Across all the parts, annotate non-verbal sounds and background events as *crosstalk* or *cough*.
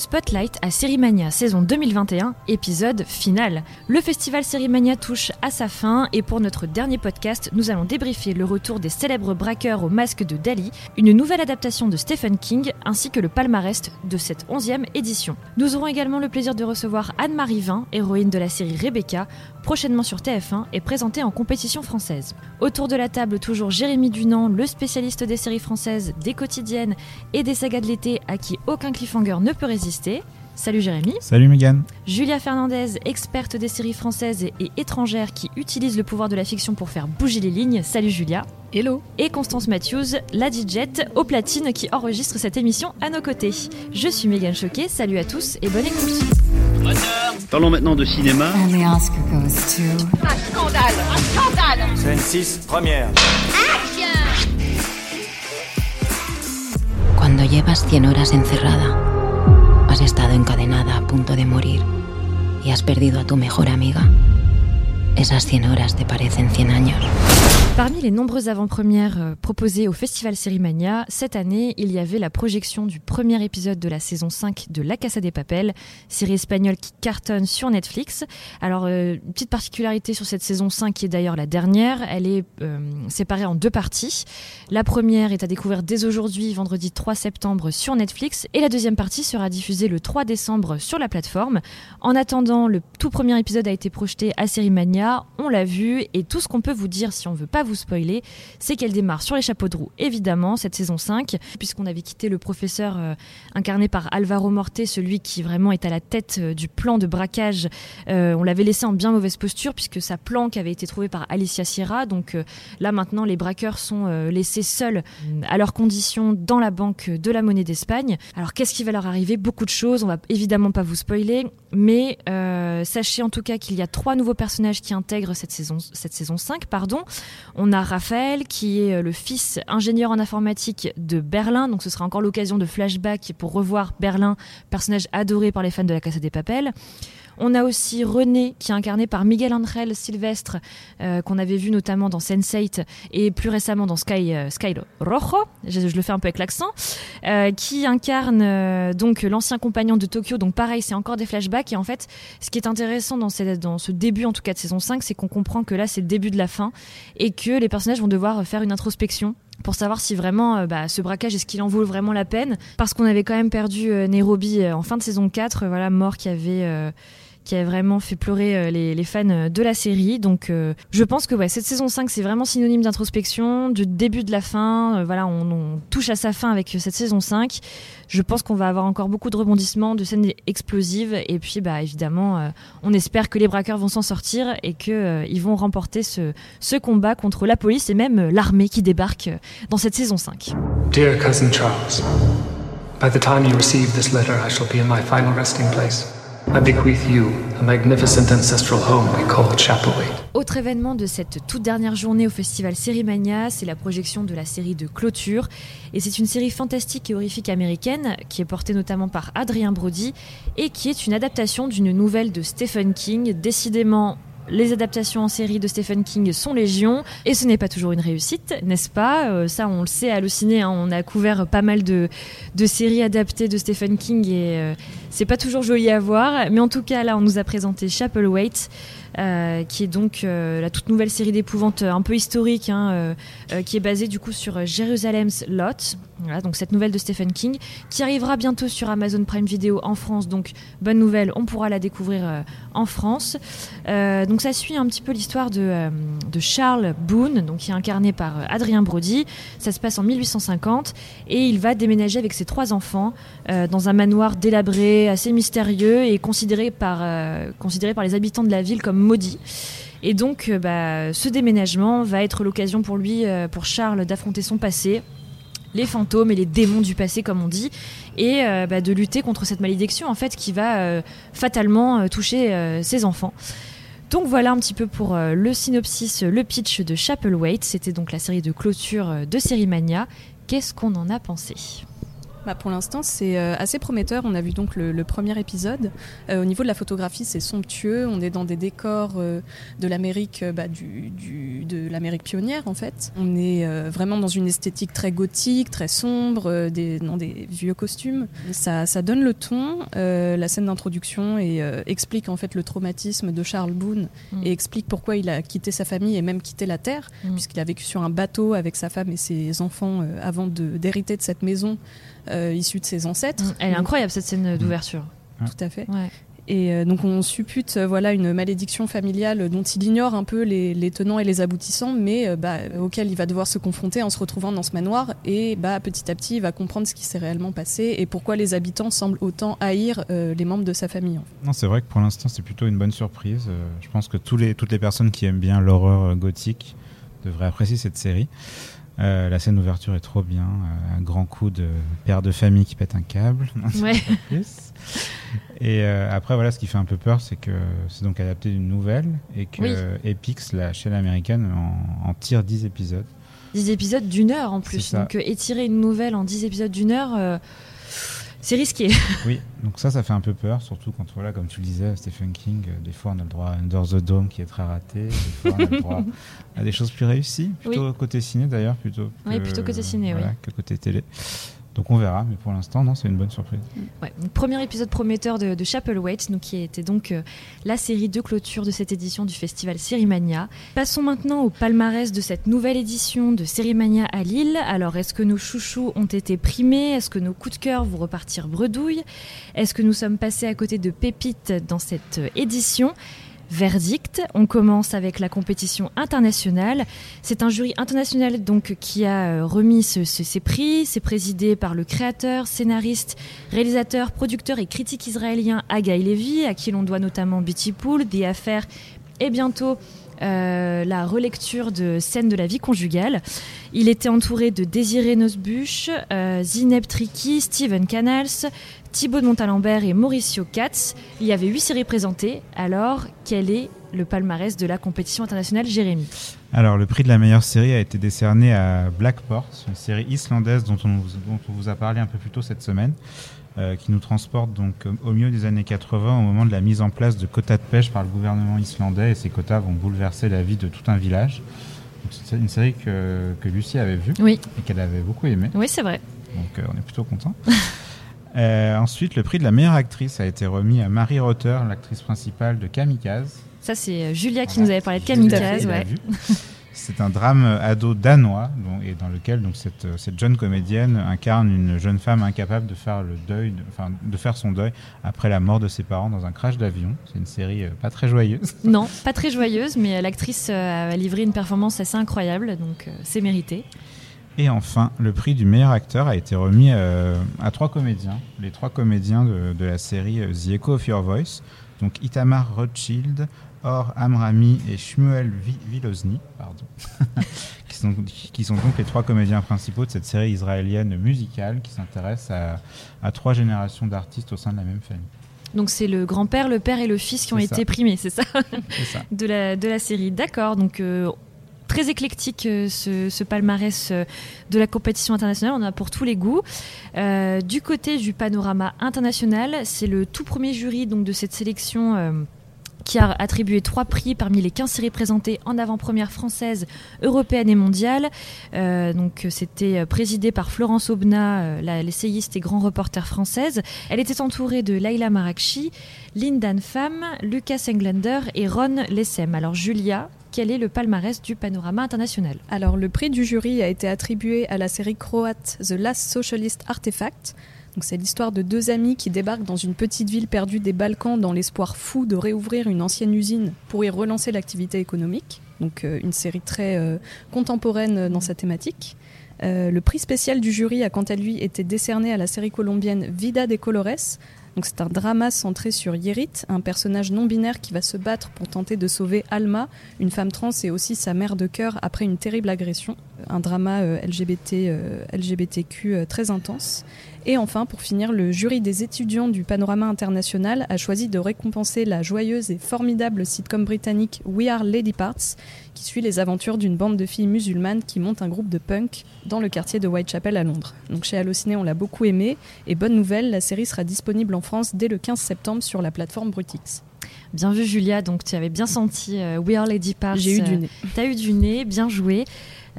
Spotlight à Sérimania saison 2021, épisode final. Le festival Sérimania touche à sa fin et pour notre dernier podcast, nous allons débriefer le retour des célèbres braqueurs au masque de Dali, une nouvelle adaptation de Stephen King ainsi que le palmarès de cette onzième édition. Nous aurons également le plaisir de recevoir Anne-Marie Vin, héroïne de la série Rebecca, prochainement sur TF1 et présentée en compétition française. Autour de la table, toujours Jérémy Dunant, le spécialiste des séries françaises, des quotidiennes et des sagas de l'été à qui aucun cliffhanger ne peut résister Salut Jérémy. Salut Megan. Julia Fernandez, experte des séries françaises et étrangères qui utilise le pouvoir de la fiction pour faire bouger les lignes. Salut Julia. Hello. Et Constance Matthews, la DJ au platine qui enregistre cette émission à nos côtés. Je suis Megan Choquet, salut à tous et bonne écoute. Parlons maintenant de cinéma. And the Oscar goes to... Un scandale Un scandale Scène 6, première. Cuando llevas 100 horas encerrada, has estado encadenada a punto de morir y has perdido a tu mejor amiga, esas 100 horas te parecen 100 años. Parmi les nombreuses avant-premières euh, proposées au Festival Sérimania, cette année, il y avait la projection du premier épisode de la saison 5 de La Casa des Papel, série espagnole qui cartonne sur Netflix. Alors, euh, petite particularité sur cette saison 5, qui est d'ailleurs la dernière, elle est euh, séparée en deux parties. La première est à découvrir dès aujourd'hui, vendredi 3 septembre, sur Netflix, et la deuxième partie sera diffusée le 3 décembre sur la plateforme. En attendant, le tout premier épisode a été projeté à Sérimania, on l'a vu, et tout ce qu'on peut vous dire si on veut pas vous spoiler, c'est qu'elle démarre sur les chapeaux de roue, évidemment, cette saison 5, puisqu'on avait quitté le professeur euh, incarné par Alvaro Morte, celui qui vraiment est à la tête euh, du plan de braquage. Euh, on l'avait laissé en bien mauvaise posture, puisque sa planque avait été trouvée par Alicia Sierra. Donc là, maintenant, les braqueurs sont laissés seuls à leurs conditions dans la banque de la monnaie d'Espagne. Alors, qu'est-ce qui va leur arriver? Beaucoup de choses, on va évidemment pas vous spoiler, mais sachez en tout cas qu'il y a trois nouveaux personnages qui intègrent cette saison, cette saison 5. Pardon. On a Raphaël, qui est euh, le fils ingénieur en informatique de Berlin. Donc ce sera encore l'occasion de flashback pour revoir Berlin, personnage adoré par les fans de la Casa des Papels. On a aussi René, qui est incarné par Miguel Angel Silvestre, euh, qu'on avait vu notamment dans Sense8 et plus récemment dans Sky, euh, Rojo, je, le fais un peu avec l'accent, euh, qui incarne donc l'ancien compagnon de Tokyo. Donc pareil, c'est encore des flashbacks. Et en fait, ce qui est intéressant dans, dans ce début, en tout cas de saison 5, c'est qu'on comprend que là, c'est le début de la fin et que les personnages vont devoir faire une introspection pour savoir si vraiment bah, ce braquage est-ce qu'il en vaut vraiment la peine parce qu'on avait quand même perdu Nairobi en fin de saison 4 voilà mort qui avait qui a vraiment fait pleurer euh, les, fans euh, de la série. Donc euh, je pense que cette saison 5 c'est vraiment synonyme d'introspection, du début de la fin. voilà, on, touche à sa fin avec cette saison 5. Je pense qu'on va avoir encore beaucoup de rebondissements, de scènes explosives et puis bah évidemment on espère que les braqueurs vont s'en sortir et que ils vont remporter ce, ce combat contre la police et même l'armée qui débarque dans cette saison 5. Dear cousin Charles, by the time you receive this letter I shall be in my final resting place. Autre événement de cette toute dernière journée au festival Sérimania, c'est la projection de la série de clôture. Et c'est une série fantastique et horrifique américaine qui est portée notamment par Adrien Brody et qui est une adaptation d'une nouvelle de Stephen King. Décidément, les adaptations en série de Stephen King sont légion et ce n'est pas toujours une réussite, n'est-ce pas? Euh, Ça, on le sait, halluciné. Hein, on a couvert pas mal de, séries adaptées de Stephen King et euh, c'est pas toujours joli à voir. Mais en tout cas, là, on nous a présenté Chapelwaite. Euh, qui est donc euh, la toute nouvelle série d'épouvante un peu historique, hein, euh, qui est basée du coup sur Jérusalem's Lot. Donc cette nouvelle de Stephen King, qui arrivera bientôt sur Amazon Prime Video en France. Donc bonne nouvelle, on pourra la découvrir en France. donc ça suit un petit peu l'histoire de, de, Charles Boone, donc qui est incarné par Adrien Brody. Ça se passe en 1850 et il va déménager avec ses trois enfants dans un manoir délabré, assez mystérieux et considéré par, considéré par les habitants de la ville comme maudit. Et donc, euh, bah, ce déménagement va être l'occasion pour lui, euh, pour Charles, d'affronter son passé, les fantômes et les démons du passé, comme on dit, et euh, bah, de lutter contre cette malédiction en fait qui va fatalement toucher ses enfants. Donc voilà un petit peu pour le synopsis, le pitch de Chapelwaite. C'était donc la série de clôture de Série Mania. Qu'est-ce qu'on en a pensé? Bah, pour l'instant, c'est euh, assez prometteur. On a vu donc le, le premier épisode. Euh, au niveau de la photographie, c'est somptueux. On est dans des décors euh, de l'Amérique, bah, du, du- de l'Amérique pionnière en fait. On est euh, vraiment dans une esthétique très gothique, très sombre, des, dans des vieux costumes. Ça, ça donne le ton. La scène d'introduction et explique en fait le traumatisme de Charles Boone Mm. et explique pourquoi il a quitté sa famille et même quitté la terre, Mm. puisqu'il a vécu sur un bateau avec sa femme et ses enfants avant de- d'hériter de cette maison euh, issue de ses ancêtres. Mm. Elle est incroyable cette scène d'ouverture. Tout à fait. Ouais. Et euh, donc on suppute euh, voilà une malédiction familiale dont il ignore un peu les, les tenants et les aboutissants, mais euh, bah, auquel il va devoir se confronter en se retrouvant dans ce manoir. Et bah, petit à petit, il va comprendre ce qui s'est réellement passé et pourquoi les habitants semblent autant haïr euh, les membres de sa famille. Non, c'est vrai que pour l'instant, c'est plutôt une bonne surprise. Euh, je pense que tous les, toutes les personnes qui aiment bien l'horreur gothique devraient apprécier cette série. Euh, la scène d'ouverture est trop bien. euh, un grand coup de père de famille qui pète un câble. *laughs* Ouais. Et euh, après, voilà, ce qui fait un peu peur, c'est que c'est donc adapté d'une nouvelle et que Oui. Epix, la chaîne américaine, en, en tire 10 épisodes. 10 épisodes d'une heure en plus. Donc étirer une nouvelle en 10 épisodes d'une heure, c'est risqué. *laughs* Oui, donc ça, ça fait un peu peur, surtout quand, voilà, comme tu le disais, Stephen King, euh, des fois on a le droit à Under the Dome qui est très raté, des fois on a le droit *laughs* à des choses plus réussies, plutôt côté ciné d'ailleurs, plutôt que, Oui, plutôt côté ciné, voilà, oui. que côté télé. Donc on verra, mais pour l'instant, non, c'est une bonne surprise. Ouais, donc, premier épisode prometteur de, de Chapelwaite, qui était donc euh, la série de clôture de cette édition du festival Sérimania. Passons maintenant au palmarès de cette nouvelle édition de Sérimania à Lille. Alors, est-ce que nos chouchous ont été primés? Est-ce que nos coups de cœur vont repartir bredouille Est-ce que nous sommes passés à côté de pépites dans cette euh, édition? Verdict. On commence avec la compétition internationale. C'est un jury international donc qui a euh, remis ce- ce- ces prix. C'est présidé par le créateur, scénariste, réalisateur, producteur et critique israélien Haggai Levy, à qui l'on doit notamment Betty Pool, des et bientôt euh, la relecture de scènes de la vie conjugale. Il était entouré de Désiré Nosbuch, euh, Zineb Triki, Steven Canals, Thibaut de Montalembert et Mauricio Katz. Il y avait huit séries présentées. Alors, quel est le palmarès de la compétition internationale, Jérémy? Alors, le prix de la meilleure série a été décerné à Blackport, une série islandaise dont on, vous, dont on vous a parlé un peu plus tôt cette semaine, euh, qui nous transporte donc euh, au milieu des années 80, au moment de la mise en place de quotas de pêche par le gouvernement islandais, et ces quotas vont bouleverser la vie de tout un village. C'est une série que, que Lucie avait vue Oui. et qu'elle avait beaucoup aimée, Oui, c'est vrai. donc euh, on est plutôt content. *laughs* Euh, ensuite, le prix de la meilleure actrice a été remis à Marie Rotter, l'actrice principale de Kamikaze. Ça, c'est euh, Julia qui Voilà. nous avait parlé de Kamikaze. Ouais. C'est un drame ado danois et dans lequel donc cette, euh, cette jeune comédienne incarne une jeune femme incapable de faire le deuil, de, enfin, de faire son deuil après la mort de ses parents dans un crash d'avion. C'est une série pas très joyeuse. *laughs* Non, pas très joyeuse, mais l'actrice a livré une performance assez incroyable, donc c'est mérité. Et enfin, le prix du meilleur acteur a été remis euh, à trois comédiens, les trois comédiens de, de la série euh, The Echo of Your Voice, donc Itamar Rothschild, Or Amrami et Shmuel Vi- Vilozny, pardon, *laughs* qui, sont, qui sont donc les trois comédiens principaux de cette série israélienne musicale qui s'intéresse à, à trois générations d'artistes au sein de la même famille. Donc c'est le grand-père, le père et le fils qui ont été ça. primés, c'est ça? C'est ça. *laughs* de la, de la série. D'accord, donc euh, très éclectique euh, ce, palmarès euh, de la compétition internationale, on en a pour tous les goûts. Euh, du côté du panorama international, c'est le tout premier jury donc, de cette sélection. qui a attribué trois prix parmi les 15 séries présentées en avant-première française, européenne et mondiale. Donc c'était présidé par Florence la- l'essayiste et grand reporter française. Elle était entourée de Laila Marakchi, Lindan Pham, Lucas Englander et Ron Lessem. Alors Julia, quel est le palmarès du panorama international Alors, le prix du jury a été attribué à la série croate The Last Socialist Artifact. C'est l'histoire de deux amis qui débarquent dans une petite ville perdue des Balkans dans l'espoir fou de réouvrir une ancienne usine pour y relancer l'activité économique. Donc, euh, une série très euh, contemporaine dans sa thématique. Euh, le prix spécial du jury a quant à lui été décerné à la série colombienne Vida de Colores. Donc c'est un drama centré sur Yerit, un personnage non binaire qui va se battre pour tenter de sauver Alma, une femme trans et aussi sa mère de cœur après une terrible agression. Un drama euh, LGBT, euh, LGBTQ euh, très intense. Et enfin, pour finir, le jury des étudiants du Panorama International a choisi de récompenser la joyeuse et formidable sitcom britannique We Are Lady Parts, qui suit les aventures d'une bande de filles musulmanes qui montent un groupe de punk dans le quartier de Whitechapel à Londres. Donc chez Allociné, on l'a beaucoup aimé. Et bonne nouvelle, la série sera disponible en France dès le 15 septembre sur la plateforme Brutix. Bien vu Julia, donc tu avais bien senti euh, We Are Lady Parts. J'ai eu du euh, nez. T'as eu du nez, bien joué.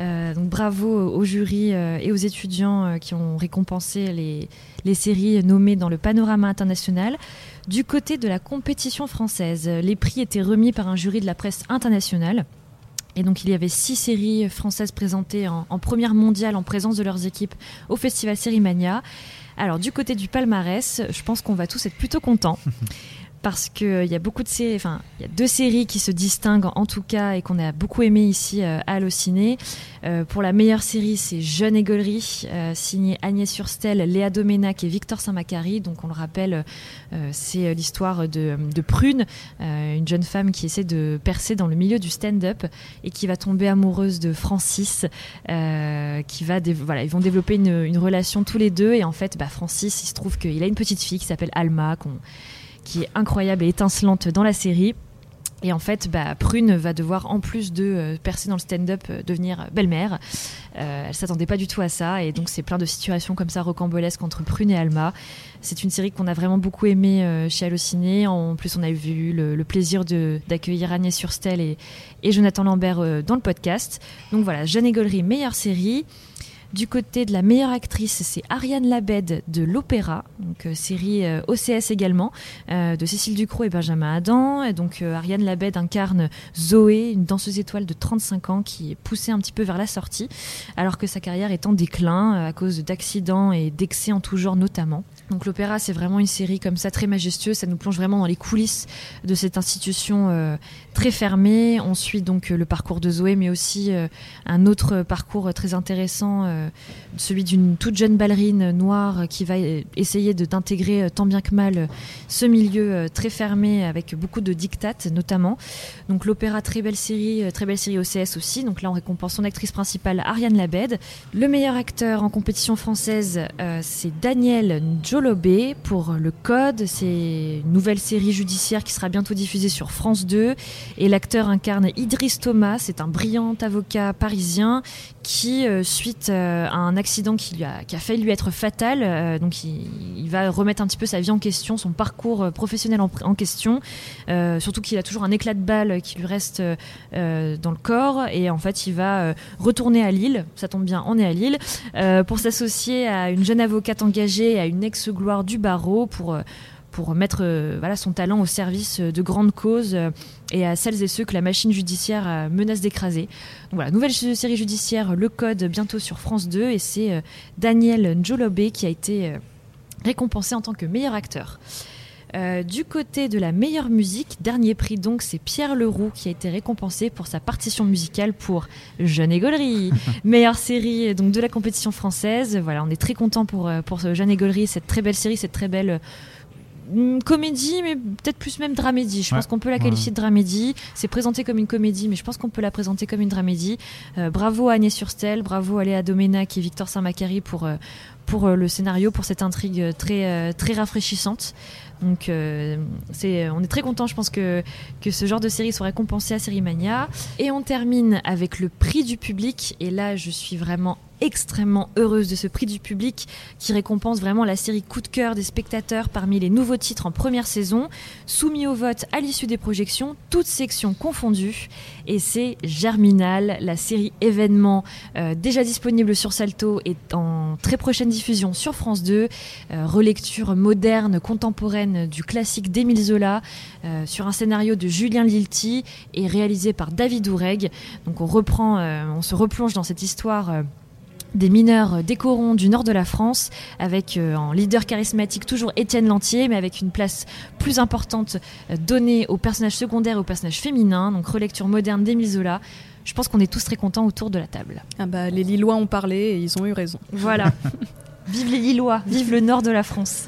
Euh, bravo au jury euh, et aux étudiants euh, qui ont récompensé les, les séries nommées dans le panorama international. Du côté de la compétition française, les prix étaient remis par un jury de la presse internationale. Et donc il y avait six séries françaises présentées en, en première mondiale en présence de leurs équipes au festival Sérimania. Alors du côté du palmarès, je pense qu'on va tous être plutôt contents. *laughs* Parce qu'il y a beaucoup de séries, enfin, il y a deux séries qui se distinguent en tout cas et qu'on a beaucoup aimé ici euh, à Allociné. Euh, pour la meilleure série, c'est Jeune et Gaulerie, euh, signé Agnès Surstel, Léa Doménac et Victor Saint-Macary. Donc on le rappelle, euh, c'est l'histoire de, Prune, euh, une jeune femme qui essaie de percer dans le milieu du stand-up et qui va tomber amoureuse de Francis, euh, qui va, voilà, ils vont développer une, relation tous les deux et en fait, bah, Francis, il se trouve qu'il a une petite fille qui s'appelle Alma, qui est incroyable et étincelante dans la série. Et en fait, bah, Prune va devoir, en plus de euh, percer dans le stand-up, euh, devenir belle-mère. Euh, elle s'attendait pas du tout à ça, et donc c'est plein de situations comme ça rocambolesques entre Prune et Alma. C'est une série qu'on a vraiment beaucoup aimée euh, chez Allociné. En plus, on a eu le, plaisir d'accueillir Agnès Surstel et, et Jonathan Lambert dans le podcast. Donc voilà, Jeanne et Gaulerie, meilleure série. Du côté de la meilleure actrice, c'est Ariane Labed de l'Opéra, donc euh, série euh, OCS également, euh, de Cécile Ducrot et Benjamin Adam. Et donc euh, Ariane Labed incarne Zoé, une danseuse étoile de 35 ans qui est poussée un petit peu vers la sortie, alors que sa carrière est en déclin à cause d'accidents et d'excès en tout genre notamment. Donc l'Opéra, c'est vraiment une série comme ça très majestueuse, ça nous plonge vraiment dans les coulisses de cette institution euh, très fermée. On suit donc euh, le parcours de Zoé, mais aussi euh, un autre parcours très intéressant, celui d'une toute jeune ballerine noire qui va essayer de- d'intégrer tant bien que mal ce milieu très fermé avec beaucoup de dictates notamment. Donc l'opéra, très belle série, très belle série OCS aussi. Donc là, on récompense son actrice principale, Ariane Labed. Le meilleur acteur en compétition française, c'est Daniel Pour Le Code. C'est une nouvelle série judiciaire qui sera bientôt diffusée sur France 2. Et l'acteur incarne Idriss Thomas. C'est un brillant avocat parisien qui, euh, suite euh, à un accident qui, a, failli lui être fatal, euh, donc il, va remettre un petit peu sa vie en question, son parcours professionnel en, question. Surtout qu'il a toujours un éclat de balle qui lui reste dans le corps. Et en fait, il va retourner à Lille. Ça tombe bien, on est à Lille. pour s'associer à une jeune avocate engagée, à une ex-gloire du barreau, pour, euh, mettre euh, son talent au service euh, de grandes causes et à celles et ceux que la machine judiciaire menace d'écraser. Voilà, nouvelle série judiciaire, Le Code, bientôt sur France 2. Et c'est Daniel Njolobé qui a été récompensé en tant que meilleur acteur. Euh, du côté de la meilleure musique, dernier prix donc, c'est Pierre Leroux qui a été récompensé pour sa partition musicale pour Jeune et Gaulerie, *laughs* meilleure série donc de la compétition française. Voilà, on est très content pour euh, pour Jeune et Gaulerie, cette très belle série, cette très belle euh, comédie, mais peut-être plus même dramédie. Je Ouais. pense qu'on peut la qualifier de dramédie. C'est présenté comme une comédie, mais je pense qu'on peut la présenter comme une dramédie. Euh, bravo à Agnès Surstel, bravo à Léa Doménac et Victor Saint-Macary pour pour le scénario, pour cette intrigue très très rafraîchissante. Donc euh, on est très content, je pense que ce genre de série soit récompensé à Sérimania. Et on termine avec le prix du public. Et là, je suis vraiment extrêmement heureuse de ce prix du public qui récompense vraiment la série coup de cœur des spectateurs parmi les nouveaux titres en première saison, soumis au vote à l'issue des projections, toutes sections confondues. Et c'est Germinal, la série événement euh, déjà disponible sur Salto et en très prochaine diffusion sur France 2. Euh, relecture moderne, contemporaine du classique d'Émile Zola euh, sur un scénario de Julien Lilti et réalisé par David Oureg. Donc on reprend, euh, on se replonge dans cette histoire. euh, des mineurs décorons du nord de la France, avec en leader charismatique toujours Étienne Lantier, mais avec une place plus importante donnée aux personnages secondaires et aux personnages féminins, donc relecture moderne d'Émile Zola. Je pense qu'on est tous très contents autour de la table. Ah bah, les Lillois ont parlé et ils ont eu raison. Voilà. *laughs* vive les Lillois, vive le nord de la France.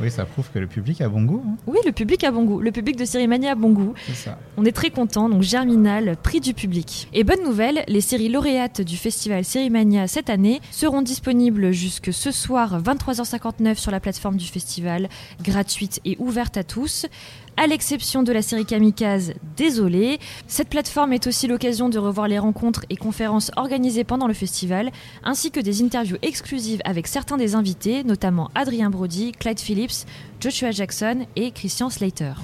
Oui, ça prouve que le public a bon goût. hein. Oui, le public a bon goût. Le public de Série Mania a bon goût. C'est ça. On est très content, donc Germinal, prix du public. Et bonne nouvelle, les séries lauréates du festival Sérimania cette année seront disponibles jusque ce soir 23h59 sur la plateforme du festival, gratuite et ouverte à tous. À l'exception de la série Kamikaze, désolé. Cette plateforme est aussi l'occasion de revoir les rencontres et conférences organisées pendant le festival, ainsi que des interviews exclusives avec certains des invités, notamment Adrien Brody, Clyde Phillips, Joshua Jackson et Christian Slater.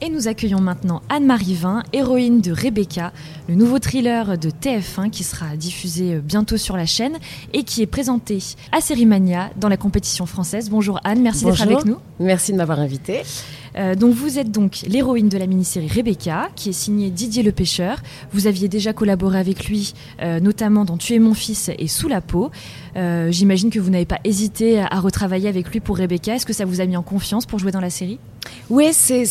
Et nous accueillons maintenant Anne-Marie Vin, héroïne de Rebecca, le nouveau thriller de TF1 qui sera diffusé bientôt sur la chaîne et qui est présenté à Sérimania dans la compétition française. Bonjour Anne, merci d'être avec nous. Merci de m'avoir invité. Euh, donc vous êtes donc l'héroïne de la mini-série Rebecca, qui est signée Didier le Pêcheur. Vous aviez déjà collaboré avec lui, euh, notamment dans Tu es mon fils et Sous la peau. Euh, J'imagine que vous n'avez pas hésité à retravailler avec lui pour Rebecca. Est-ce que ça vous a mis en confiance pour jouer dans la série? Oui, c'est.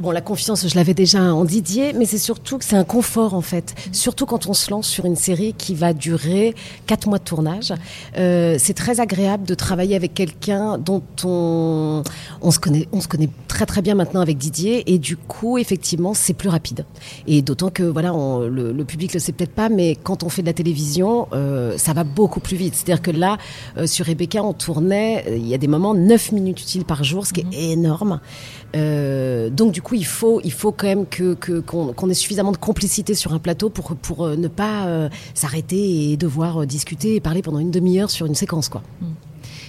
Bon, la confiance, je l'avais déjà en Didier, mais c'est surtout que c'est un confort en fait. Surtout quand on se lance sur une série qui va durer quatre mois de tournage. Euh, c'est très agréable de travailler avec quelqu'un dont on, on, se connaît, on se connaît très très bien maintenant avec Didier, et du coup, effectivement, c'est plus rapide. Et d'autant que voilà, on- le, le public le sait peut-être pas, mais quand on fait de la télévision, euh, ça va beaucoup plus vite. C'est-à-dire que là, euh, sur Rebecca, on tournait, euh, il y a des moments 9 minutes utiles par jour, ce qui est énorme. Euh, donc du coup, il faut, il faut quand même que qu'on ait suffisamment de complicité sur un plateau pour pour euh, ne pas euh, s'arrêter et devoir discuter et parler pendant une demi-heure sur une séquence, quoi.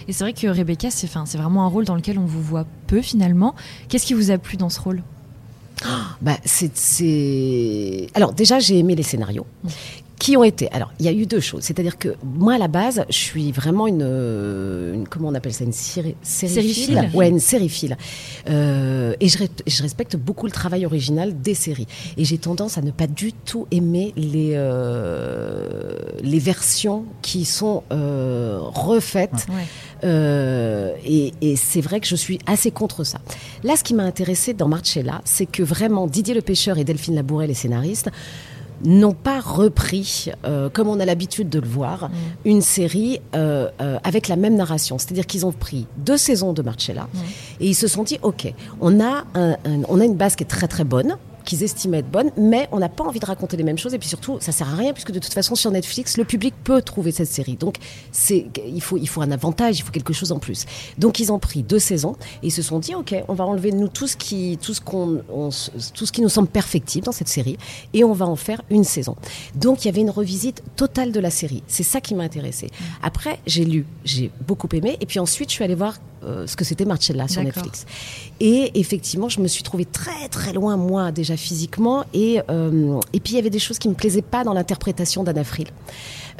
Et c'est vrai que Rebecca, c'est c'est vraiment un rôle dans lequel on vous voit peu finalement. Qu'est-ce qui vous a plu dans ce rôle? Bah, c'est, c'est... Alors, déjà, j'ai aimé les scénarios. Qui ont été Alors, il y a eu deux choses. C'est-à-dire que moi, à la base, je suis vraiment une, euh, une comment on appelle ça, une série, Sériephile. Ouais, une sériephile. Euh, et je, je respecte beaucoup le travail original des séries. Et j'ai tendance à ne pas du tout aimer les euh, les versions qui sont euh, refaites. Ouais. Euh, et et c'est vrai que je suis assez contre ça. Là, ce qui m'a intéressé dans Marcella, c'est que vraiment Didier le pêcheur et Delphine Labouret, les scénaristes, n'ont pas repris, euh, comme on a l'habitude de le voir, une série euh, euh, avec la même narration. C'est-à-dire qu'ils ont pris deux saisons de Marcella et ils se sont dit, ok, on a, un- un- on a une base qui est très très bonne qu'ils estimaient être bonne, mais on n'a pas envie de raconter les mêmes choses et puis surtout ça sert à rien puisque de toute façon sur Netflix le public peut trouver cette série. Donc c'est il faut il faut un avantage il faut quelque chose en plus. Donc ils ont pris deux saisons et ils se sont dit ok on va enlever nous tout ce qui tout ce qu'on tout ce qui nous semble perfectible dans cette série et on va en faire une saison. Donc il y avait une revisite totale de la série. C'est ça qui m'a intéressé après j'ai lu j'ai beaucoup aimé et puis ensuite je suis allée voir euh, ce que c'était Marcella sur. Netflix et effectivement, je me suis trouvée très très loin moi déjà physiquement et euh, et puis il y avait des choses qui me plaisaient pas dans l'interprétation d'Anna Friel.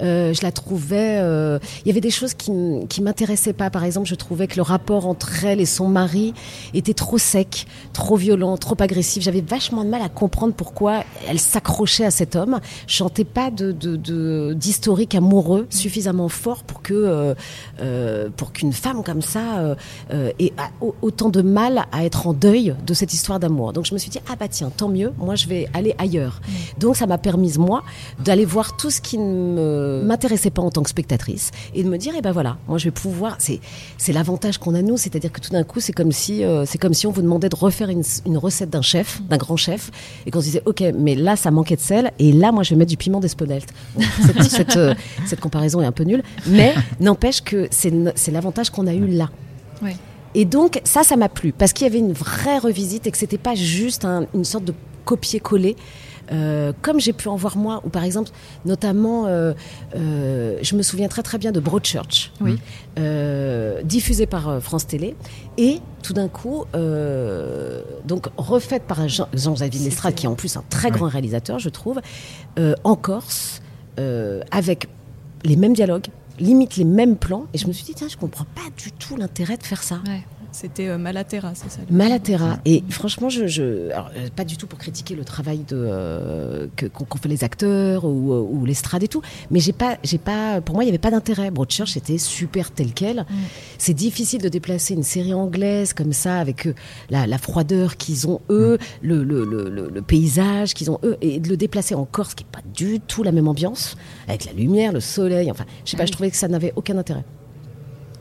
Euh, je la trouvais, euh, il y avait des choses qui qui m'intéressaient pas. Par exemple, je trouvais que le rapport entre elle et son mari était trop sec, trop violent, trop agressif. J'avais vachement de mal à comprendre pourquoi elle s'accrochait à cet homme. Je sentais pas de de- de- d'historique amoureux suffisamment fort pour que euh, euh, pour qu'une femme comme ça euh, ait autant de mal à être en deuil de cette histoire d'amour. Donc je me suis dit ah bah tiens tant mieux, moi je vais aller ailleurs. Donc ça m'a permis moi d'aller voir tout ce qui ne me- m'intéressait pas en tant que spectatrice et de me dire eh ben voilà, moi je vais pouvoir c'est c'est l'avantage qu'on a nous, c'est-à-dire que tout d'un coup c'est comme si euh, c'est comme si on vous demandait de refaire une, une recette d'un chef, d'un grand chef et qu'on se disait OK, mais là ça manquait de sel et là moi je vais mettre du piment d'Espelette. Bon, *laughs* cette, cette, euh, cette comparaison est un peu nulle, mais *laughs* n'empêche que c'est c'est l'avantage qu'on a eu là. Ouais. Et donc ça, ça m'a plu parce qu'il y avait une vraie revisite et que c'était pas juste un- une sorte de copier-coller. Euh, comme j'ai pu en voir moi, ou par exemple, notamment, euh, euh, je me souviens très très bien de Broadchurch, Oui. euh, diffusé par France Télé, et tout d'un coup, donc refaite par Jean- Jean-Xavier Lestrade, qui est en plus un très Ouais. grand réalisateur, je trouve, en Corse, avec les mêmes dialogues, limite les mêmes plans, et je me suis dit, tiens, je comprends pas du tout l'intérêt de faire ça. Ouais. C'était euh, Malaterra, c'est ça Malaterra. Et franchement, je, je alors, euh, pas du tout pour critiquer le travail de euh, qu'ont fait les acteurs ou, euh, ou l'estrade et tout, mais j'ai pas, j'ai pas, pour moi, il y avait pas d'intérêt. Broadchurch était super tel quel. C'est difficile de déplacer une série anglaise comme ça avec euh, la, la froideur qu'ils ont eux, le, le, le, le- le paysage qu'ils ont eux, et de le déplacer en Corse qui est pas du tout la même ambiance, avec la lumière, le soleil. Enfin, je sais pas, je trouvais que ça n'avait aucun intérêt.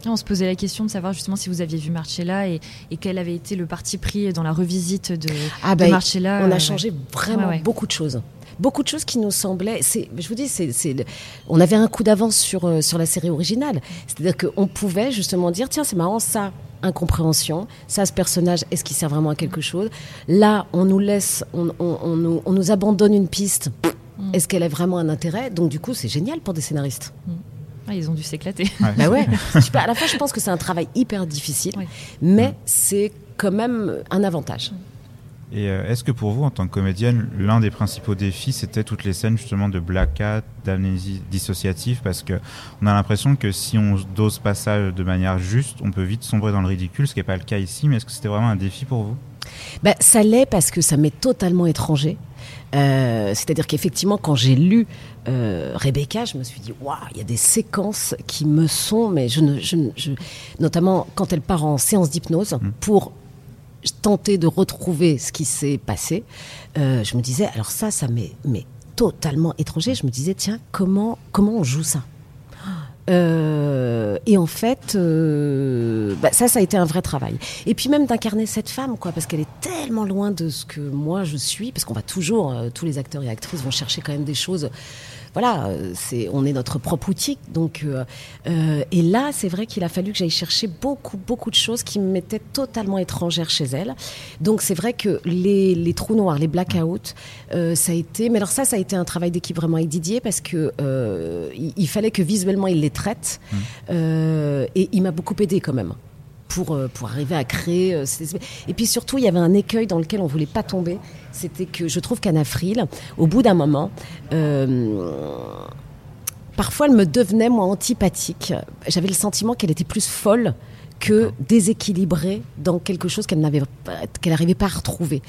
On se posait la question de savoir justement si vous aviez vu Marcella et, et quel avait été le parti pris dans la revisite de, Ah de ben, Marcella. on euh, a changé vraiment Ouais, ouais. beaucoup de choses. Beaucoup de choses qui nous semblaient. Je vous dis, c'est, on avait un coup d'avance sur euh, sur la série originale. C'est-à-dire qu'on pouvait justement dire, tiens, c'est marrant ça. Incompréhension, ça, ce personnage, est-ce qu'il sert vraiment à quelque chose? Là, on nous laisse, on, on- on nous, on nous abandonne une piste. Mm. Est-ce qu'elle a vraiment un intérêt? Donc, du coup, c'est génial pour des scénaristes. Ah, ils ont dû s'éclater. Bah ouais. *laughs* Super. À la fois, je pense que c'est un travail hyper difficile, Oui. mais c'est quand même un avantage. Et euh, est-ce que pour vous, en tant que comédienne, l'un des principaux défis, c'était toutes les scènes justement de blackout, d'amnésie dissociative? Parce que on a l'impression que si on dose pas ça de manière juste, on peut vite sombrer dans le ridicule, ce qui n'est pas le cas ici. Mais est-ce que c'était vraiment un défi pour vous? Ben, ça l'est parce que ça m'est totalement étranger. Euh, C'est-à-dire qu'effectivement, quand j'ai lu euh, Rebecca, je me suis dit, waouh, il y a des séquences qui me sont, mais je ne, je, notamment quand elle part en séance d'hypnose pour tenter de retrouver ce qui s'est passé, euh, je me disais, alors ça, ça m'est totalement étranger. Je me disais, tiens, comment, comment on joue ça? Euh, et en fait, euh, bah, ça, ça a été un vrai travail. Et puis même d'incarner cette femme, quoi, parce qu'elle est tellement loin de ce que moi je suis, parce qu'on va toujours, euh, tous les acteurs et actrices vont chercher quand même des choses. Voilà, c'est, on est notre propre outil. Donc, et là, c'est vrai qu'il a fallu que j'aille chercher beaucoup, beaucoup de choses qui m'étaient totalement étrangères chez elle. Donc, c'est vrai que les, trous noirs, les blackouts, ça a été. Mais alors ça, ça a été un travail d'équipe vraiment avec Didier parce que euh, il, il fallait que visuellement il les traite. Euh, et il m'a beaucoup aidé quand même pour, euh, pour arriver à créer. euh, ces- Et puis surtout, il y avait un écueil dans lequel on voulait pas tomber. C'était que je trouve qu'Anna Friel, au bout d'un moment, parfois elle me devenait moi antipathique. J'avais le sentiment qu'elle était plus folle que déséquilibrée dans quelque chose qu'elle n'avait pas- qu'elle n'arrivait pas à retrouver.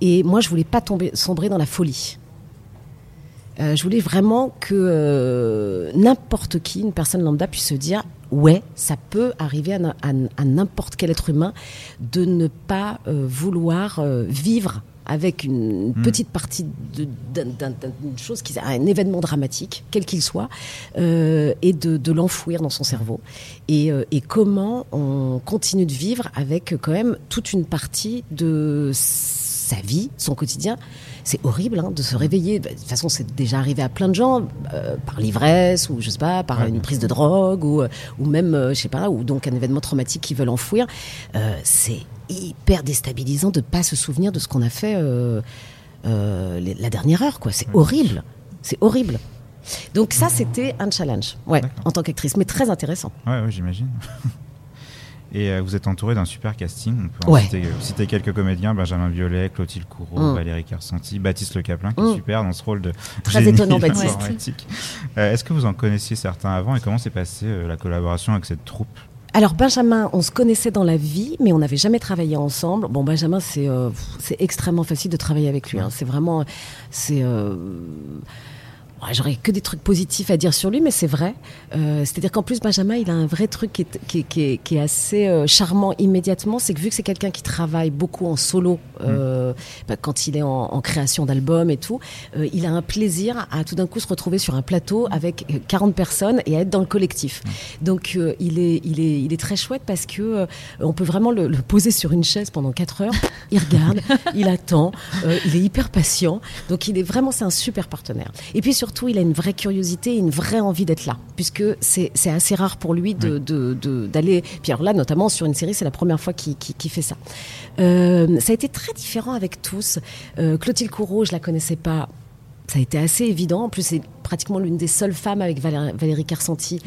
Et moi, je voulais pas tomber, sombrer dans la folie. Euh, je voulais vraiment que euh, n'importe qui, une personne lambda, puisse se dire ouais, ça peut arriver à, n'importe quel être humain de ne pas euh, vouloir vivre avec une petite partie d'une chose qui un événement dramatique, quel qu'il soit, euh, et de, de l'enfouir dans son cerveau. Et, euh, et comment on continue de vivre avec quand même toute une partie de sa vie, son quotidien. C'est horrible hein, de se réveiller. Bah, De toute façon, c'est déjà arrivé à plein de gens euh, par l'ivresse ou je sais pas, par une prise de drogue ou, euh, ou même, euh, je sais pas, ou donc un événement traumatique qu'ils veulent enfouir. Euh, c'est hyper déstabilisant de pas se souvenir de ce qu'on a fait les- la dernière heure. quoi. C'est horrible. C'est horrible. Donc ça, c'était un challenge, ouais, en tant qu'actrice, mais très intéressant. Ouais, ouais, j'imagine. *laughs* Et euh, vous êtes entouré d'un super casting. On peut en Ouais. citer, euh, citer quelques comédiens Benjamin Biolay, Clotilde Courreau, Mm. Valérie Carcenti, Baptiste Le Caplin, qui Mm. est super dans ce rôle de Très génie étonnant, *laughs* Baptiste. Euh, Est-ce que vous en connaissiez certains avant et comment s'est passée euh, la collaboration avec cette troupe? Alors Benjamin, on se connaissait dans la vie, mais on n'avait jamais travaillé ensemble. Bon, Benjamin, c'est euh, extrêmement facile de travailler avec lui. hein. C'est vraiment, c'est. Euh, ouais, J'aurais que des trucs positifs à dire sur lui, mais c'est vrai. Euh, C'est-à-dire qu'en plus, Benjamin, il a un vrai truc qui est, qui est- qui est- qui est assez euh, charmant immédiatement. C'est que vu que c'est quelqu'un qui travaille beaucoup en solo, euh, bah, quand il est en, en création d'albums et tout, euh, il a un plaisir à tout d'un coup se retrouver sur un plateau avec euh, 40 personnes et à être dans le collectif. Donc euh, il, est, il, est, il est très chouette parce que euh, on peut vraiment le, le poser sur une chaise pendant 4 heures. Il regarde, *laughs* il attend, euh, il est hyper patient. Donc il est vraiment, c'est un super partenaire. Et puis surtout, il a une vraie curiosité, et une vraie envie d'être là, puisque c'est assez rare pour lui de de- de- d'aller. Puis alors là, notamment sur une série, c'est la première fois qu'il fait ça. Euh, ça a été très différent avec tous. Euh, Clotilde Courreau, je la connaissais pas. Ça a été assez évident. En plus, c'est pratiquement l'une des seules femmes avec Valérie, Valérie Carcenti.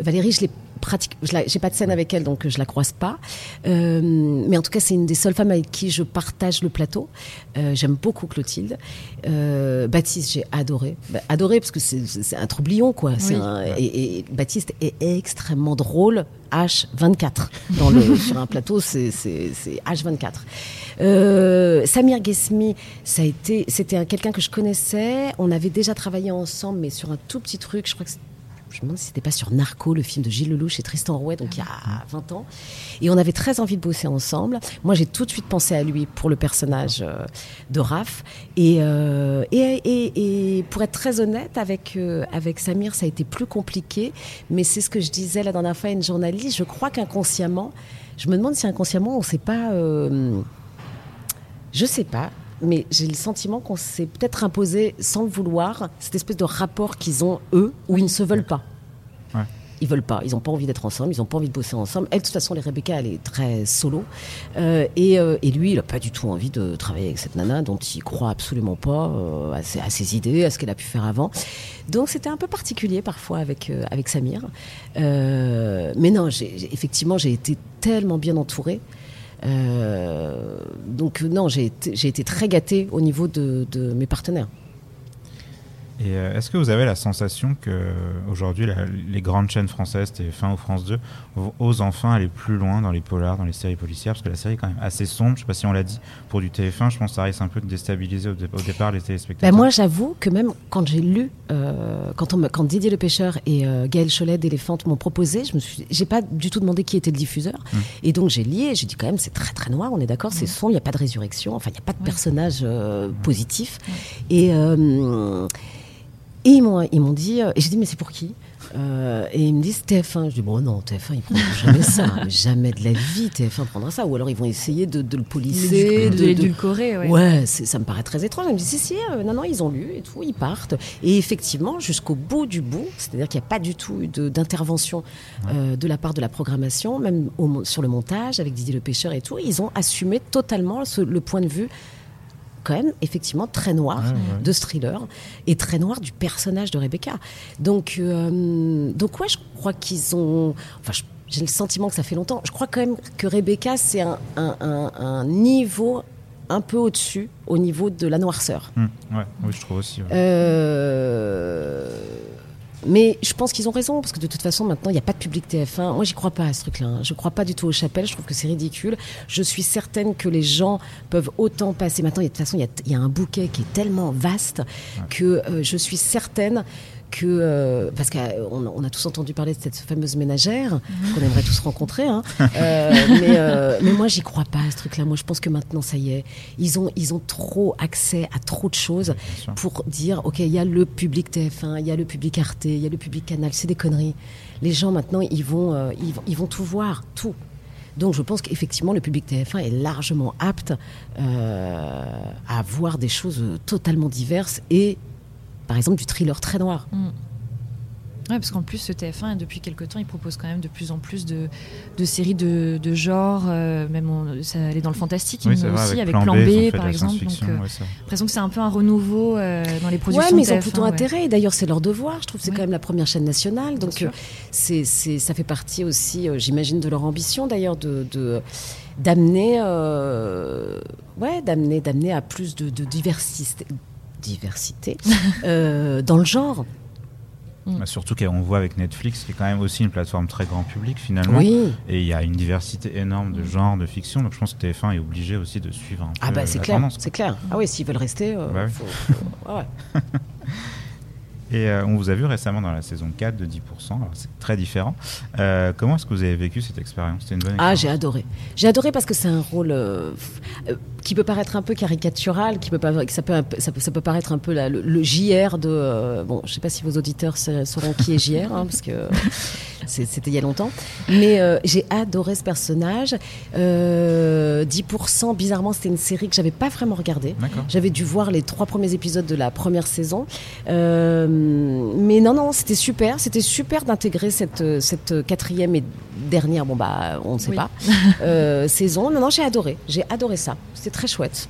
Valérie, je l'ai pratique, je la- j'ai pas de scène avec elle, donc euh, je la croise pas. Euh, mais en tout cas, c'est une des seules femmes avec qui je partage le plateau. Euh, J'aime beaucoup Clotilde. Euh, Baptiste, j'ai adoré. Bah, adoré parce que c'est- un troublion, quoi. C'est Oui. un- et, et Baptiste est extrêmement drôle. H24 dans le, *laughs* sur un plateau, c'est c'est- c'est H24. Euh, Samir Gesmi, ça a été, c'était un- quelqu'un que je connaissais. On avait déjà travaillé ensemble, mais sur un tout petit truc. Je crois que je me demande si c'était pas sur Narco, le film de Gilles Lelouch et Tristan Rouet, donc il y a 20 ans. Et on avait très envie de bosser ensemble. Moi, j'ai tout de suite pensé à lui pour le personnage euh, de Raph. Et, euh, et, et, et, pour être très honnête, avec, euh, avec Samir, ça a été plus compliqué. Mais c'est ce que je disais la dernière fois à une journaliste. Je crois qu'inconsciemment, je me demande si inconsciemment, on ne sait pas. Je sais pas mais j'ai le sentiment qu'on s'est peut-être imposé sans le vouloir cette espèce de rapport qu'ils ont eux où ils ne se veulent pas. Ouais. Ils veulent pas, ils n'ont pas envie d'être ensemble, ils n'ont pas envie de bosser ensemble. Elle, de toute façon, les Rebecca, elle est très solo. Euh, et, euh, et, lui, il n'a pas du tout envie de travailler avec cette nana dont il croit absolument pas euh, à, ses, à, ses, idées, à ce qu'elle a pu faire avant. Donc c'était un peu particulier parfois avec, avec Samir. Mais non, effectivement, j'ai été tellement bien entourée. Euh, donc non, j'ai été, très gâtée au niveau de mes partenaires. Et euh, est-ce que vous avez la sensation que aujourd'hui les grandes chaînes françaises, TF1 ou France 2, osent enfin aller plus loin dans les polars, dans les séries policières? Parce que la série est quand même assez sombre, je sais pas si on l'a dit, pour du TF1, je pense que ça risque un peu de déstabiliser au, dé au départ les téléspectateurs. Ben moi j'avoue que même quand j'ai lu, euh, quand, on, quand Didier Le Pêcheur et euh, Gaël Cholet d'Éléphante m'ont proposé, je me suis, j'ai pas du tout demandé qui était le diffuseur. Mmh. Et donc j'ai lié, j'ai dit quand même c'est très très noir, on est d'accord, mmh. c'est sombre, il n'y a pas de résurrection, enfin il n'y a pas de ouais. personnage euh, positif. Ouais. Et et ils m'ont, ils m'ont dit, euh, et j'ai dit, mais c'est pour qui? Euh, Et ils me disent TF1. Je dis, bon, non, TF1, ils prendront *laughs* jamais ça. jamais de la vie, TF1 prendra ça. Ou alors ils vont essayer de, de le polisser, de, de l'édulcorer. Ouais, ouais ça me paraît très étrange. Je me dis, si, si, euh, non, non, ils ont lu et tout, ils partent. Et effectivement, jusqu'au bout du bout, c'est-à-dire qu'il n'y a pas du tout de, d'intervention euh, de la part de la programmation, même au, sur le montage, avec Didier Le Pêcheur et tout. Ils ont assumé totalement ce, le point de vue quand même effectivement très noir ouais, ouais. de ce thriller et très noir du personnage de Rebecca. Donc, euh, donc ouais, je crois qu'ils ont. Enfin, j'ai le sentiment que ça fait longtemps. Je crois quand même que Rebecca, c'est un, un, un, un, niveau un peu au-dessus, au niveau de la noirceur. Mmh, ouais, oui, je trouve aussi. Euh, mais je pense qu'ils ont raison, parce que de toute façon, maintenant, il n'y a pas de public TF1. Moi, j'y crois pas à ce truc-là. Hein. Je crois pas du tout aux chapelles. Je trouve que c'est ridicule. Je suis certaine que les gens peuvent autant passer. Maintenant, de toute façon, il y, y, a un bouquet qui est tellement vaste que euh, je suis certaine que euh, parce qu'on on a tous entendu parler de cette fameuse ménagère mmh. qu'on aimerait tous rencontrer hein. *laughs* euh, mais, euh, mais moi j'y crois pas à ce truc là moi je pense que maintenant ça y est. Ils ont ils ont trop accès à trop de choses pour dire ok il y a le public TF1 il y a le public Arte il y a le public Canal c'est des conneries. Les gens maintenant ils vont, ils vont ils vont tout voir tout. Donc je pense qu'effectivement le public TF1 est largement apte euh, à voir des choses totalement diverses et par exemple du thriller très noir. Mmh. Ouais, parce qu'en plus, ce TF1, depuis quelques temps, il propose quand même de plus en plus de, de séries de, de genre, euh, même on, ça allait dans le fantastique oui, aussi, avec, Plan Plan B, B par exemple. Donc, euh, ouais, l'impression que c'est un peu un renouveau euh, dans les productions. Ouais, mais ils TF1, ont plutôt ouais. intérêt. Et d'ailleurs, c'est leur devoir. Je trouve que c'est Ouais. quand même la première chaîne nationale. Donc, euh, c'est, ça fait partie aussi, euh, j'imagine, de leur ambition d'ailleurs de. de d'amener euh, ouais d'amener d'amener à plus de, de diversité diversité *laughs* euh, dans le genre Bah, surtout qu'on voit avec Netflix, qui est quand même aussi une plateforme très grand public finalement. Oui. Et il y a une diversité énorme de genres, de fiction. Donc je pense que TF1 est obligé aussi de suivre un ah peu bah c'est la clair c'est clair ah oui s'ils veulent rester euh, Bah oui. faut, *laughs* faut- ouais. *laughs* Et euh, on vous a vu récemment dans la saison 4 de 10%. Alors c'est très différent. Euh, comment est-ce que vous avez vécu cette expérience? C'était une bonne Ah, expérience j'ai adoré. J'ai adoré parce que c'est un rôle euh, qui peut paraître un peu caricatural, qui peut pas, ça peut, ça peut, ça peut paraître un peu la- le, le JR de. euh, bon, je sais pas si vos auditeurs sa- sauront qui est JR, hein, parce que *laughs* c'était il y a longtemps. Mais euh, j'ai adoré ce personnage. Euh, 10%, bizarrement, c'était une série que j'avais pas vraiment regardée. J'avais dû voir les trois premiers épisodes de la première saison. Euh, mais non, non, c'était super. C'était super d'intégrer cette, euh, cette quatrième et dernière, bon bah, on ne sait Oui. pas, euh, saison. Non, non, j'ai adoré. J'ai adoré ça. C'était très chouette.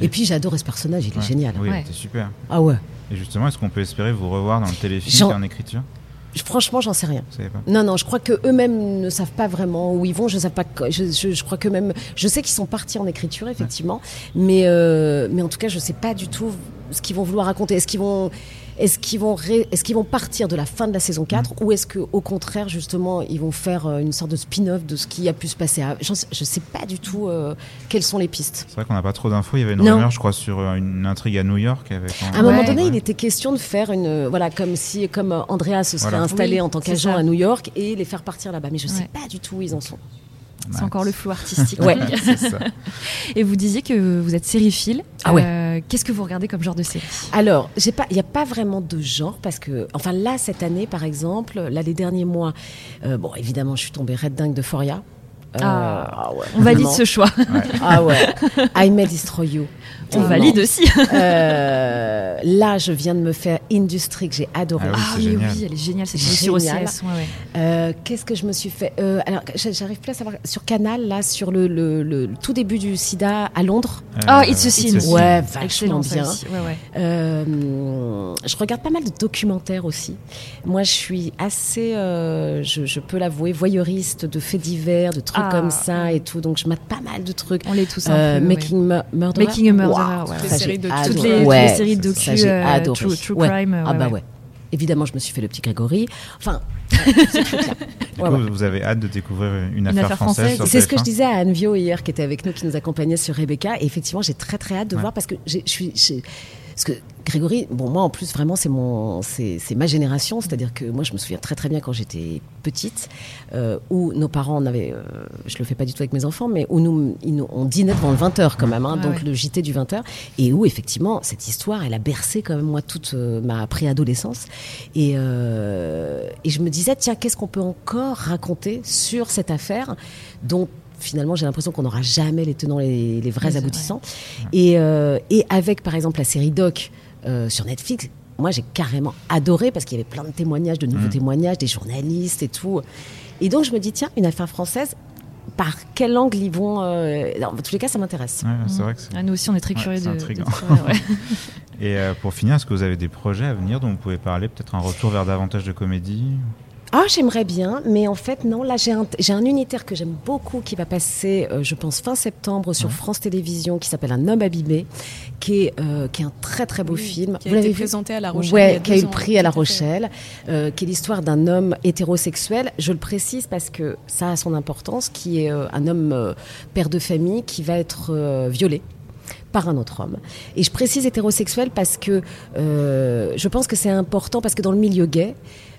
Et, Et- puis adoré ce personnage, il est Ouais. génial. Oui, Ouais. c'était super. Ah ouais. Et justement, est-ce qu'on peut espérer vous revoir dans le téléfilm est en écriture? Franchement, j'en sais rien. Vous savez pas? Non, non, je crois que eux-mêmes ne savent pas vraiment où ils vont. Je sais pas. Je, je, je crois que même. Je sais qu'ils sont partis en écriture, effectivement, mais euh, mais en tout cas, je sais pas du tout ce qu'ils vont vouloir raconter. Est-ce qu'ils vont est-ce qu'ils vont, ré- est-ce qu'ils vont partir de la fin de la saison 4 Mm. ou est-ce qu'au contraire, justement, ils vont faire euh, une sorte de spin-off de ce qui a pu se passer à... Je ne sais pas du tout euh, quelles sont les pistes. C'est vrai qu'on n'a pas trop d'infos. Il y avait une Non. rumeur, je crois, sur euh, une intrigue à New York avec. À un moment Ouais. donné, Ouais. il était question de faire une, voilà, comme si, comme Andrea se serait Voilà. installé Oui, en tant qu'agent à New York et les faire partir là-bas. Mais je sais Ouais. pas du tout où ils en sont. C'est encore le flou artistique. Ouais. *laughs* Ça. Et vous disiez que vous êtes sériephile. Ah ouais. Euh, Qu'est-ce que vous regardez comme genre de série? Alors, il n'y a pas vraiment de genre parce que, enfin là cette année par exemple, là les derniers mois, euh, bon évidemment je suis tombée red dingue de Foria. Euh, Ah. ouais, On valide vraiment. ce choix. Ah ouais. *laughs* I May Destroy You. On Vraiment. valide aussi. Euh, *laughs* là, je viens de me faire Industry que j'ai adoré. Ah oui, Ah oui, elle est géniale cette Génial. OCS. Ouais. Euh, Qu'est-ce que je me suis fait Euh, Alors, j'arrive plus à savoir. Sur Canal, là, sur le, le- le- le tout début du SIDA à Londres. Ah, Euh, It's a Sin. Ouais, vachement bien. aussi. Ouais, ouais. Euh, je regarde pas mal de documentaires aussi. Moi, je suis assez, euh, je, je peux l'avouer, voyeuriste de faits divers, de trucs Ah. comme ça et tout. Donc, je mate pas mal de trucs. On l'est tous un Euh, peu. ouais. Making Mu- Murderer. Making a Murderer, ouais. Les de-. Toutes les, toutes Ouais, les séries de ça, docu, euh, true, true Ouais. crime. Ah ouais, bah ouais. ouais. Évidemment, je me suis fait le petit Grégory. Enfin, *laughs* Du coup, Ouais, ouais. vous avez hâte de découvrir une, Une affaire, affaire française. française. C'est ce que TF1. je disais à Anne Vio hier, qui était avec nous, qui nous accompagnait sur Rebecca. Et effectivement, j'ai très très hâte de Ouais. voir parce que je suis. Parce que Grégory, bon, moi en plus, vraiment, c'est mon, c'est c'est ma génération. C'est-à-dire que moi, je me souviens très très bien quand j'étais petite, euh, où nos parents, on avait, euh, je le fais pas du tout avec mes enfants, mais où nous, on dînait devant le 20h quand même, hein, Ouais, donc ouais. le JT du 20h, et où effectivement, cette histoire, elle a bercé quand même moi toute euh, ma préadolescence. Et, euh, et je me disais, tiens, qu'est-ce qu'on peut encore raconter sur cette affaire dont finalement j'ai l'impression qu'on n'aura jamais les tenants, les, les vrais Oui, aboutissants. Et, euh, et avec par exemple la série Doc euh, sur Netflix, moi j'ai carrément adoré parce qu'il y avait plein de témoignages, de nouveaux Mm. témoignages, des journalistes et tout. Et donc je me dis, tiens, une affaire française, par quel angle ils vont... euh, Dans tous les cas, ça m'intéresse. Ouais, c'est vrai que c'est. Ah, nous aussi, on est très Ouais, curieux c'est de, de intriguant. ouais. *laughs* Et euh, pour finir, est-ce que vous avez des projets à venir dont vous pouvez parler Peut-être un retour vers davantage de comédie Ah, j'aimerais bien, mais en fait, non. Là, j'ai un, j'ai un unitaire que j'aime beaucoup qui va passer, euh, je pense, fin septembre sur Ouais. France Télévisions, qui s'appelle Un homme abîmé, qui est, euh, qui est un très très beau Oui, film. Qui a Vous été présenté à La Rochelle. Ouais, qui a eu le prix à La. Rochelle, euh, qui est l'histoire d'un homme hétérosexuel. Je le précise parce que ça a son importance, qui est un homme père de famille qui va être violé par un autre homme. Et je précise hétérosexuel parce que je pense que c'est important parce que dans le milieu gay,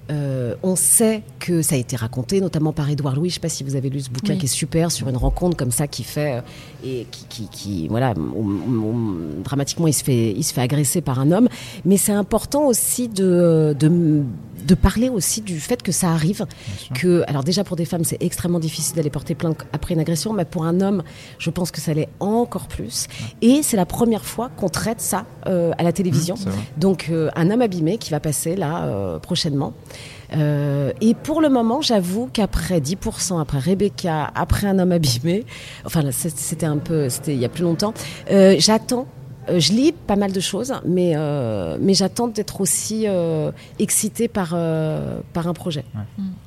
euh, on sait que ça a été raconté, notamment par Édouard Louis. Je ne sais pas si vous avez lu ce bouquin Oui. qui est super sur une rencontre comme ça qui fait euh, et qui, qui, qui- voilà, dramatiquement il se fait il se fait agresser par un homme. Mais c'est important aussi de, de de parler aussi du fait que ça arrive. Que alors déjà pour des femmes c'est extrêmement difficile d'aller porter plainte après une agression, mais pour un homme je pense que ça l'est encore plus. Et c'est la première fois qu'on traite ça euh, à la télévision. Vrai. Donc euh, un homme abîmé qui va passer là euh, prochainement. Euh, et pour le moment, j'avoue qu'après 10%, après Rebecca, après un homme abîmé, enfin c'était un peu, c'était il y a plus longtemps, euh, j'attends. Euh, Je lis pas mal de choses, mais, euh, mais j'attends d'être aussi euh, excitée par, euh, par un projet.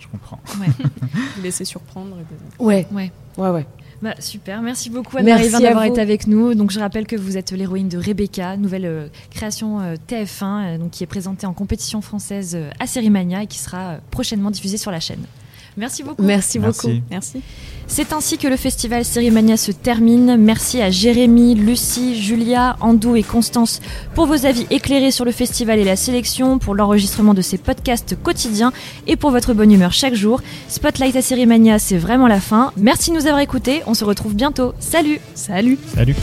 Je comprends. *laughs* Laisser surprendre. et Ouais, Ouais. ouais, ouais. Bah, super, merci beaucoup Merci Anne-Marie d'avoir été avec nous. Donc je rappelle que vous êtes l'héroïne de Rebecca, nouvelle euh, création euh, TF1, euh, donc qui est présentée en compétition française euh, à Sérimania et qui sera euh, prochainement diffusée sur la chaîne. Merci beaucoup. Merci, beaucoup. Merci. C'est ainsi que le festival Sérimania se termine. Merci à Jérémy, Lucie, Julia, Andou et Constance pour vos avis éclairés sur le festival et la sélection, pour l'enregistrement de ces podcasts quotidiens et pour votre bonne humeur chaque jour. Spotlight à Sérimania, c'est vraiment la fin. Merci de nous avoir écoutés. On se retrouve bientôt. Salut Salut. Salut